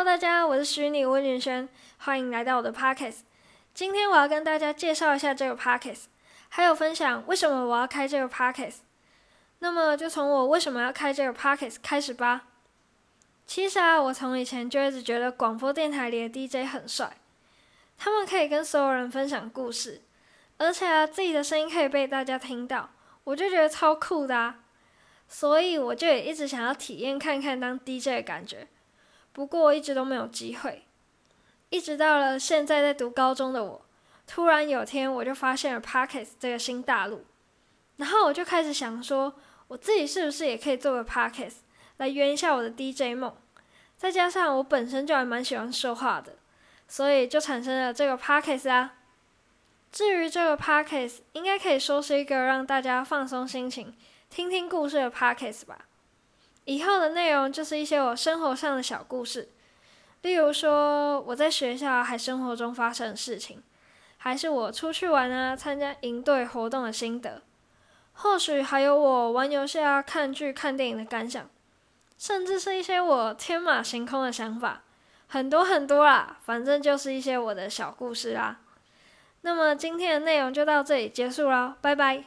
Hello，大家，我是虚拟温云轩，欢迎来到我的 Pockets。今天我要跟大家介绍一下这个 Pockets，还有分享为什么我要开这个 Pockets。那么就从我为什么要开这个 Pockets 开始吧。其实啊，我从以前就一直觉得广播电台里的 DJ 很帅，他们可以跟所有人分享故事，而且啊，自己的声音可以被大家听到，我就觉得超酷的啊。所以我就也一直想要体验看看当 DJ 的感觉，不过一直都没有机会。一直到了现在在读高中的我，突然有天我就发现了 Pockets 这个新大陆，然后我就开始想说，我自己是不是也可以做个 Pockets 来圆一下我的 DJ 梦？再加上我本身就还蛮喜欢说话的，所以就产生了这个 Pockets 啊。至于这个 Pockets，应该可以说是一个让大家放松心情。听听故事的 Pockets 吧。以后的内容就是一些我生活上的小故事，例如说我在学校还生活中发生的事情，还是我出去玩啊、参加营队活动的心得，或许还有我玩游戏啊、看剧、看电影的感想，甚至是一些我天马行空的想法，很多很多啦。反正就是一些我的小故事啦。那么今天的内容就到这里结束了，拜拜。